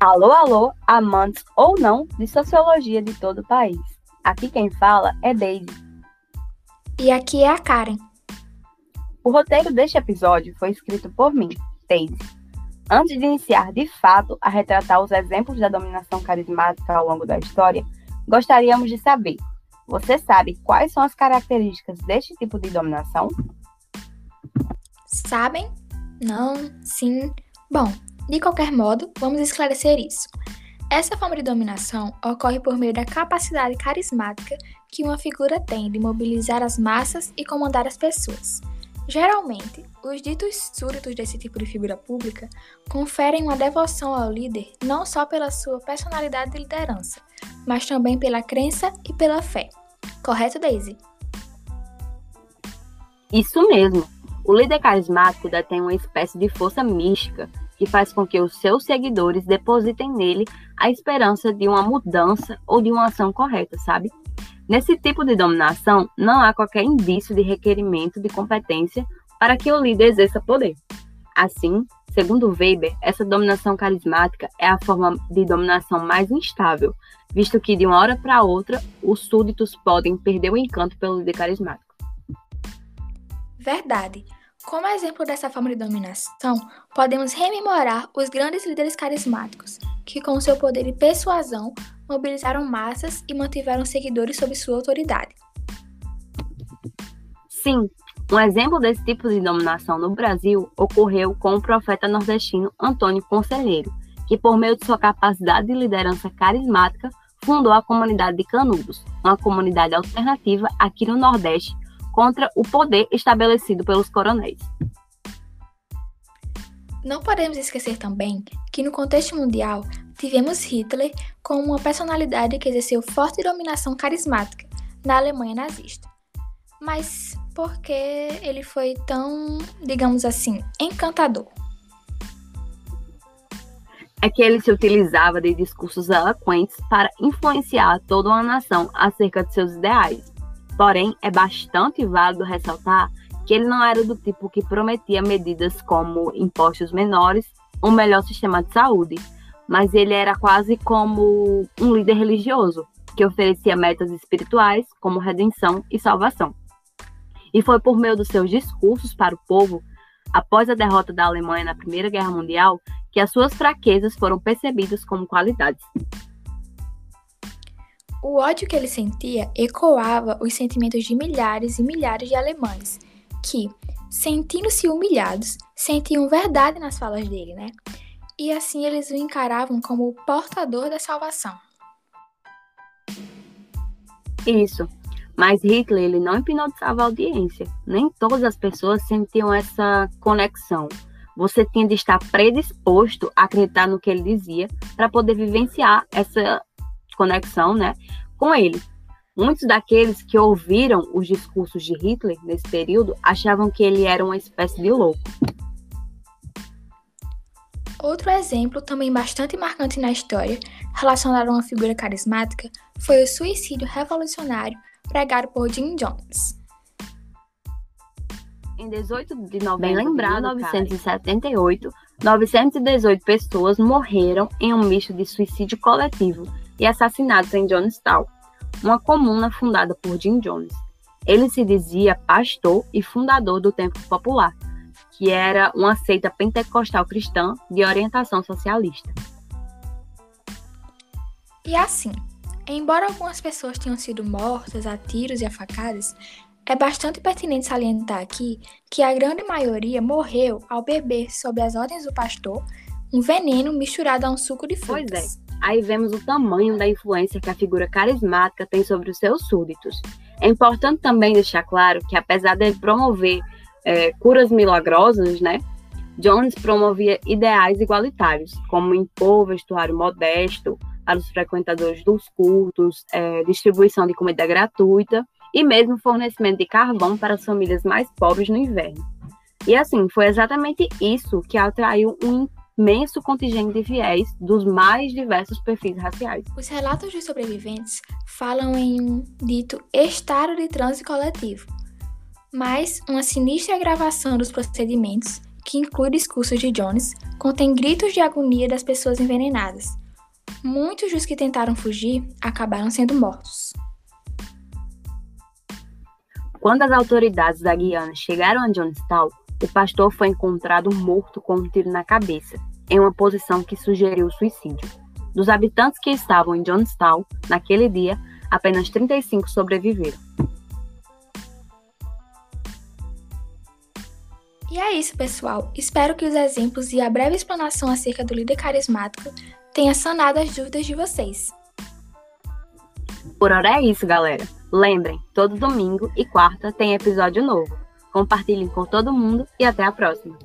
Alô, alô, amantes ou não de sociologia de todo o país. Aqui quem fala é Daisy. E aqui é a Karen. O roteiro deste episódio foi escrito por mim, Daisy. Antes de iniciar de fato a retratar os exemplos da dominação carismática ao longo da história, gostaríamos de saber: você sabe quais são as características deste tipo de dominação? Sabem? Não? Sim? Bom, de qualquer modo, vamos esclarecer isso. Essa forma de dominação ocorre por meio da capacidade carismática que uma figura tem de mobilizar as massas e comandar as pessoas. Geralmente, os ditos súditos desse tipo de figura pública conferem uma devoção ao líder não só pela sua personalidade de liderança, mas também pela crença e pela fé. Correto, Daisy? Isso mesmo. O líder carismático detém uma espécie de força mística que faz com que os seus seguidores depositem nele a esperança de uma mudança ou de uma ação correta, sabe? Nesse tipo de dominação, não há qualquer indício de requerimento de competência para que o líder exerça poder. Assim, segundo Weber, essa dominação carismática é a forma de dominação mais instável, visto que de uma hora para outra os súditos podem perder o encanto pelo líder carismático. Verdade. Como exemplo dessa forma de dominação, podemos rememorar os grandes líderes carismáticos, que com seu poder de persuasão mobilizaram massas e mantiveram seguidores sob sua autoridade. Sim, um exemplo desse tipo de dominação no Brasil ocorreu com o profeta nordestino Antônio Conselheiro, que por meio de sua capacidade de liderança carismática fundou a comunidade de Canudos, uma comunidade alternativa aqui no Nordeste contra o poder estabelecido pelos coronéis. Não podemos esquecer também que, no contexto mundial, tivemos Hitler como uma personalidade que exerceu forte dominação carismática na Alemanha nazista. Mas por que ele foi tão, digamos assim, encantador? É que ele se utilizava de discursos eloquentes para influenciar toda uma nação acerca de seus ideais Porém, é bastante válido ressaltar que ele não era do tipo que prometia medidas como impostos menores ou melhor sistema de saúde, mas ele era quase como um líder religioso, que oferecia metas espirituais como redenção e salvação. E foi por meio dos seus discursos para o povo, após a derrota da Alemanha na Primeira Guerra Mundial, que as suas fraquezas foram percebidas como qualidades. O ódio que ele sentia ecoava os sentimentos de milhares e milhares de alemães, que, sentindo-se humilhados, sentiam verdade nas falas dele, né? E assim eles o encaravam como o portador da salvação. Isso. Mas Hitler ele não hipnotizava a audiência. Nem todas as pessoas sentiam essa conexão. Você tinha de estar predisposto a acreditar no que ele dizia para poder vivenciar essa conexão, né, com ele. Muitos daqueles que ouviram os discursos de Hitler nesse período achavam que ele era uma espécie de louco. Outro exemplo, também bastante marcante na história, relacionado a uma figura carismática, foi o suicídio revolucionário pregado por Jim Jones. Em 18 de novembro lembrado, de 1978, 918 pessoas morreram em um misto de suicídio coletivo e assassinados em Jonestown, uma comuna fundada por Jim Jones. Ele se dizia pastor e fundador do Templo Popular, que era uma seita pentecostal cristã de orientação socialista. E assim, embora algumas pessoas tenham sido mortas a tiros e a facadas, é bastante pertinente salientar aqui que a grande maioria morreu ao beber, sob as ordens do pastor, um veneno misturado a um suco de frutas. Pois é. Aí vemos o tamanho da influência que a figura carismática tem sobre os seus súditos. É importante também deixar claro que, apesar de promover é, curas milagrosas, né, Jones promovia ideais igualitários, como impor vestuário modesto para os frequentadores dos cultos, é, distribuição de comida gratuita e mesmo fornecimento de carvão para as famílias mais pobres no inverno. E assim, foi exatamente isso que atraiu um imenso contingente de fiéis dos mais diversos perfis raciais. Os relatos dos sobreviventes falam em um dito estado de transe coletivo, mas uma sinistra gravação dos procedimentos que inclui discursos de Jones, contém gritos de agonia das pessoas envenenadas. Muitos dos que tentaram fugir acabaram sendo mortos. Quando as autoridades da Guiana chegaram a Jonestown, o pastor foi encontrado morto com um tiro na cabeça, em uma posição que sugeriu suicídio. Dos habitantes que estavam em Jonestown naquele dia, apenas 35 sobreviveram. E é isso, pessoal. Espero que os exemplos e a breve explanação acerca do líder carismático tenha sanado as dúvidas de vocês. Por hora é isso, galera. Lembrem, todo domingo e quarta tem episódio novo. Compartilhem com todo mundo e até a próxima.